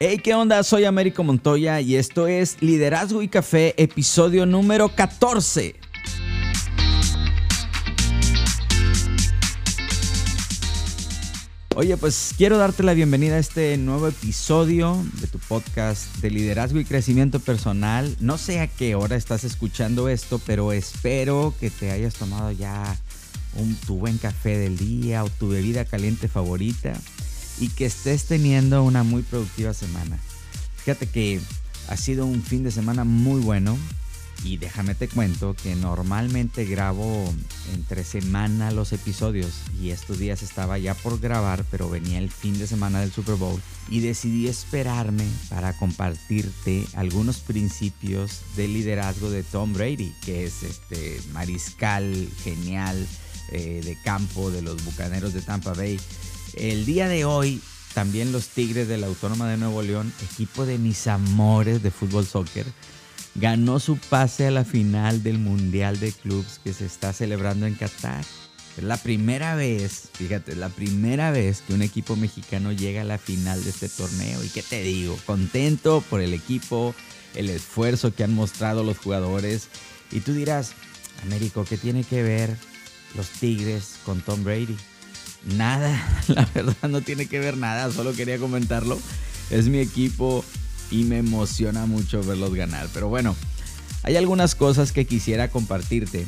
Hey, ¿qué onda? Soy Américo Montoya y esto es Liderazgo y Café, episodio número 14. Oye, pues quiero darte la bienvenida a este nuevo episodio de tu podcast de liderazgo y crecimiento personal. No sé a qué hora estás escuchando esto, pero espero que te hayas tomado ya tu buen café del día o tu bebida caliente favorita y que estés teniendo una muy productiva semana. Fíjate que ha sido un fin de semana muy bueno y déjame te cuento que normalmente grabo entre semana los episodios y estos días estaba ya por grabar, pero venía el fin de semana del Super Bowl y decidí esperarme para compartirte algunos principios de liderazgo de Tom Brady, que es este mariscal genial eh, de campo de los Bucaneros de Tampa Bay el día de hoy, también los Tigres de la Autónoma de Nuevo León, equipo de mis amores de fútbol soccer, ganó su pase a la final del Mundial de Clubs que se está celebrando en Qatar. Es la primera vez, fíjate, la primera vez que un equipo mexicano llega a la final de este torneo. ¿Y qué te digo? Contento por el equipo, el esfuerzo que han mostrado los jugadores. Y tú dirás, Américo, ¿qué tiene que ver los Tigres con Tom Brady? Nada, la verdad no tiene que ver nada, solo quería comentarlo. Es mi equipo y me emociona mucho verlos ganar. Pero bueno, hay algunas cosas que quisiera compartirte.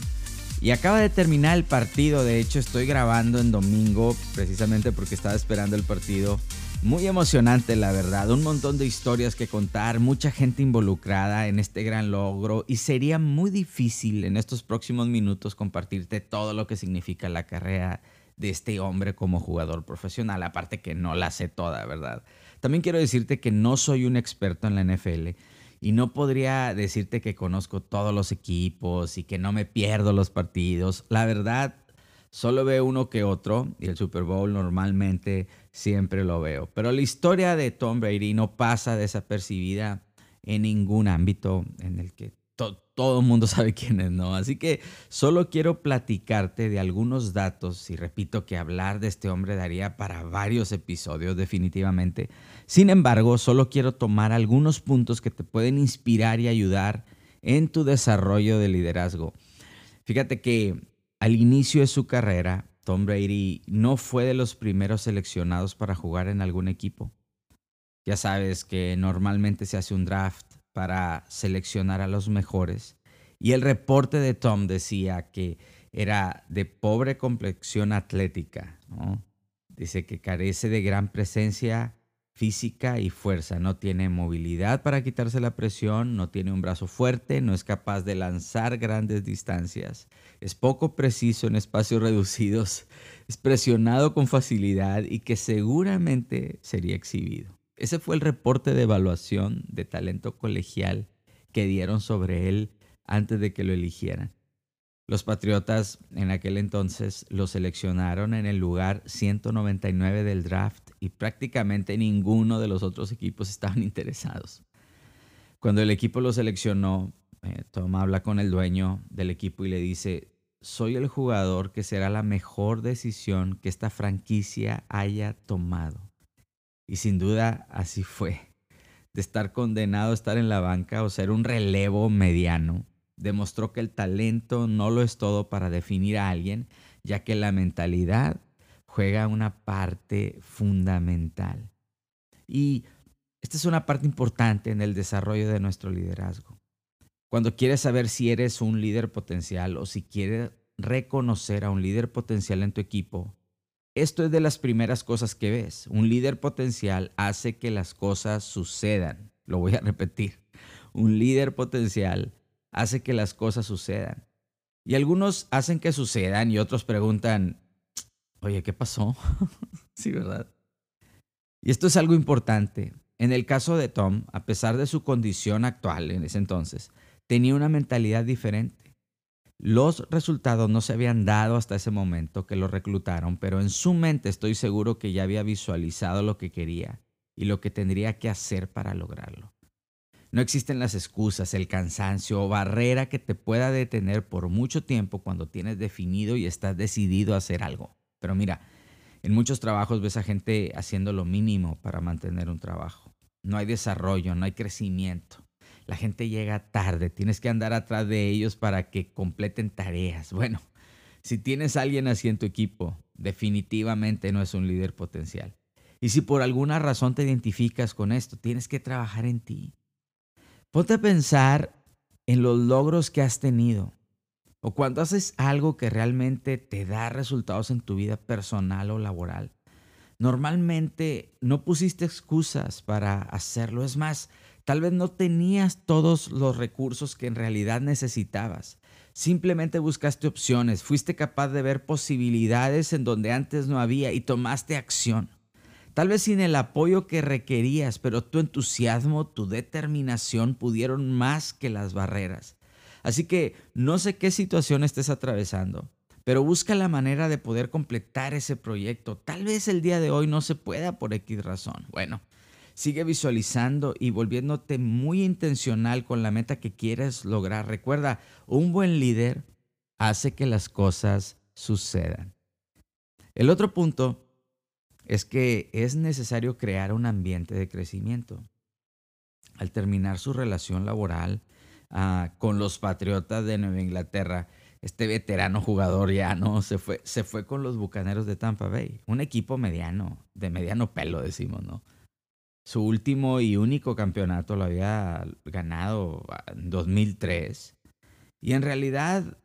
Y acaba de terminar el partido, de hecho estoy grabando en domingo precisamente porque estaba esperando el partido. Muy emocionante la verdad, un montón de historias que contar, mucha gente involucrada en este gran logro y sería muy difícil en estos próximos minutos compartirte todo lo que significa la carrera de este hombre como jugador profesional, aparte que no la sé toda, ¿verdad? También quiero decirte que no soy un experto en la NFL y no podría decirte que conozco todos los equipos y que no me pierdo los partidos. La verdad, solo veo uno que otro y el Super Bowl normalmente siempre lo veo. Pero la historia de Tom Brady no pasa desapercibida en ningún ámbito en el que todo el mundo sabe quién es, ¿no? Así que solo quiero platicarte de algunos datos y repito que hablar de este hombre daría para varios episodios definitivamente. Sin embargo, solo quiero tomar algunos puntos que te pueden inspirar y ayudar en tu desarrollo de liderazgo. Fíjate que al inicio de su carrera, Tom Brady no fue de los primeros seleccionados para jugar en algún equipo. Ya sabes que normalmente se hace un draft para seleccionar a los mejores. Y el reporte de Tom decía que era de pobre complexión atlética. Dice que carece de gran presencia física y fuerza. No tiene movilidad para quitarse la presión, no tiene un brazo fuerte, no es capaz de lanzar grandes distancias, es poco preciso en espacios reducidos, es presionado con facilidad y que seguramente sería exhibido. Ese fue el reporte de evaluación de talento colegial que dieron sobre él antes de que lo eligieran. Los Patriotas en aquel entonces lo seleccionaron en el lugar 199 del draft y prácticamente ninguno de los otros equipos estaban interesados. Cuando el equipo lo seleccionó, eh, Tom habla con el dueño del equipo y le dice, soy el jugador que será la mejor decisión que esta franquicia haya tomado. Y sin duda así fue. De estar condenado a estar en la banca o ser un relevo mediano, demostró que el talento no lo es todo para definir a alguien, ya que la mentalidad juega una parte fundamental. Y esta es una parte importante en el desarrollo de nuestro liderazgo. Cuando quieres saber si eres un líder potencial o si quieres reconocer a un líder potencial en tu equipo, esto es de las primeras cosas que ves. Un líder potencial hace que las cosas sucedan. Lo voy a repetir. Un líder potencial hace que las cosas sucedan. Y algunos hacen que sucedan y otros preguntan, oye, ¿qué pasó? sí, ¿verdad? Y esto es algo importante. En el caso de Tom, a pesar de su condición actual en ese entonces, tenía una mentalidad diferente. Los resultados no se habían dado hasta ese momento que lo reclutaron, pero en su mente estoy seguro que ya había visualizado lo que quería y lo que tendría que hacer para lograrlo. No existen las excusas, el cansancio o barrera que te pueda detener por mucho tiempo cuando tienes definido y estás decidido a hacer algo. Pero mira, en muchos trabajos ves a gente haciendo lo mínimo para mantener un trabajo. no hay desarrollo, no hay crecimiento. La gente llega tarde, tienes que andar atrás de ellos para que completen tareas. Bueno, si tienes alguien así en tu equipo, definitivamente no es un líder potencial. Y si por alguna razón te identificas con esto, tienes que trabajar en ti. Ponte a pensar en los logros que has tenido o cuando haces algo que realmente te da resultados en tu vida personal o laboral. Normalmente no pusiste excusas para hacerlo. Es más, tal vez no tenías todos los recursos que en realidad necesitabas. Simplemente buscaste opciones, fuiste capaz de ver posibilidades en donde antes no había y tomaste acción. Tal vez sin el apoyo que requerías, pero tu entusiasmo, tu determinación pudieron más que las barreras. Así que no sé qué situación estés atravesando, pero busca la manera de poder completar ese proyecto. Tal vez el día de hoy no se pueda por X razón. Bueno, sigue visualizando y volviéndote muy intencional con la meta que quieres lograr. Recuerda, un buen líder hace que las cosas sucedan. El otro punto es que es necesario crear un ambiente de crecimiento. Al terminar su relación laboral ah, con los Patriotas de Nueva Inglaterra, este veterano jugador ya no se fue, se fue con los Bucaneros de Tampa Bay, un equipo mediano, de mediano pelo decimos, ¿no? Su último y único campeonato lo había ganado en 2003 y en realidad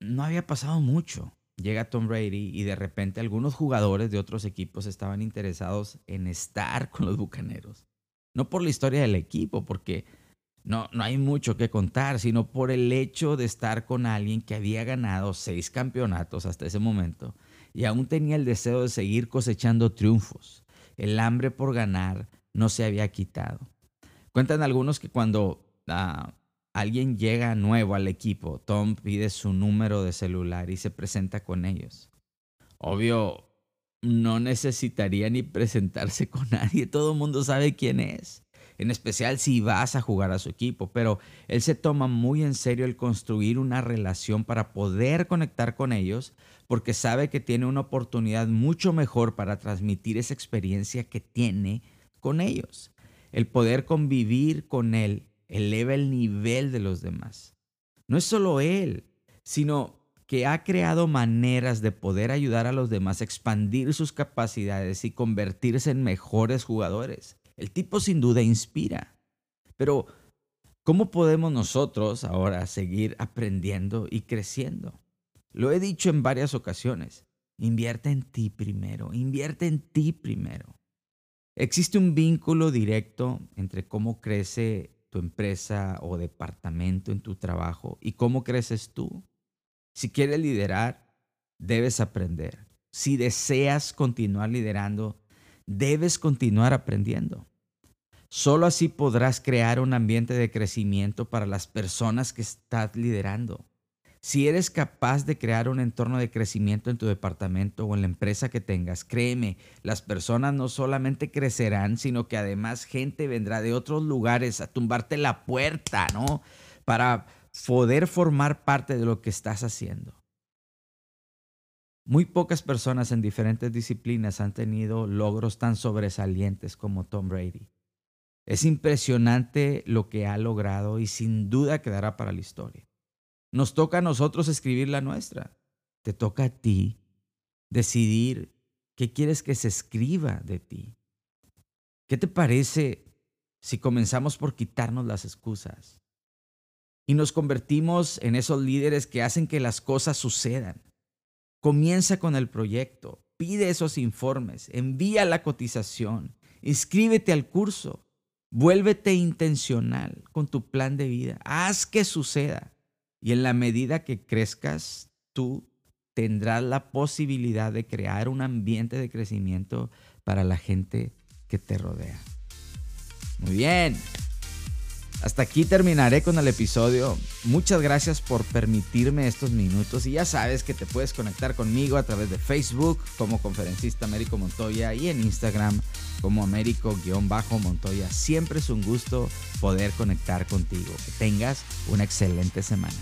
no había pasado mucho llega Tom Brady y de repente algunos jugadores de otros equipos estaban interesados en estar con los Bucaneros. No por la historia del equipo, porque no, no hay mucho que contar, sino por el hecho de estar con alguien que había ganado seis campeonatos hasta ese momento y aún tenía el deseo de seguir cosechando triunfos. El hambre por ganar no se había quitado. Cuentan algunos que cuando ah, alguien llega nuevo al equipo, Tom pide su número de celular y se presenta con ellos. Obvio, no necesitaría ni presentarse con nadie, todo el mundo sabe quién es, en especial si vas a jugar a su equipo, pero él se toma muy en serio el construir una relación para poder conectar con ellos, porque sabe que tiene una oportunidad mucho mejor para transmitir esa experiencia que tiene con ellos, el poder convivir con él eleva el nivel de los demás. No es solo él, sino que ha creado maneras de poder ayudar a los demás a expandir sus capacidades y convertirse en mejores jugadores. El tipo sin duda inspira. Pero, ¿cómo podemos nosotros ahora seguir aprendiendo y creciendo? Lo he dicho en varias ocasiones. Invierte en ti primero, invierte en ti primero. Existe un vínculo directo entre cómo crece tu empresa o departamento, en tu trabajo y cómo creces tú. Si quieres liderar, debes aprender. Si deseas continuar liderando, debes continuar aprendiendo. Solo así podrás crear un ambiente de crecimiento para las personas que estás liderando. Si eres capaz de crear un entorno de crecimiento en tu departamento o en la empresa que tengas, créeme, las personas no solamente crecerán, sino que además gente vendrá de otros lugares a tumbarte la puerta, ¿no? Para poder formar parte de lo que estás haciendo. Muy pocas personas en diferentes disciplinas han tenido logros tan sobresalientes como Tom Brady. Es impresionante lo que ha logrado y sin duda quedará para la historia. Nos toca a nosotros escribir la nuestra. Te toca a ti decidir qué quieres que se escriba de ti. ¿Qué te parece si comenzamos por quitarnos las excusas y nos convertimos en esos líderes que hacen que las cosas sucedan? Comienza con el proyecto, pide esos informes, envía la cotización, inscríbete al curso, vuélvete intencional con tu plan de vida, haz que suceda. Y en la medida que crezcas, tú tendrás la posibilidad de crear un ambiente de crecimiento para la gente que te rodea. Muy bien. Hasta aquí terminaré con el episodio. Muchas gracias por permitirme estos minutos y ya sabes que te puedes conectar conmigo a través de Facebook como conferencista Américo Montoya y en Instagram como Américo-Montoya. Siempre es un gusto poder conectar contigo. Que tengas una excelente semana.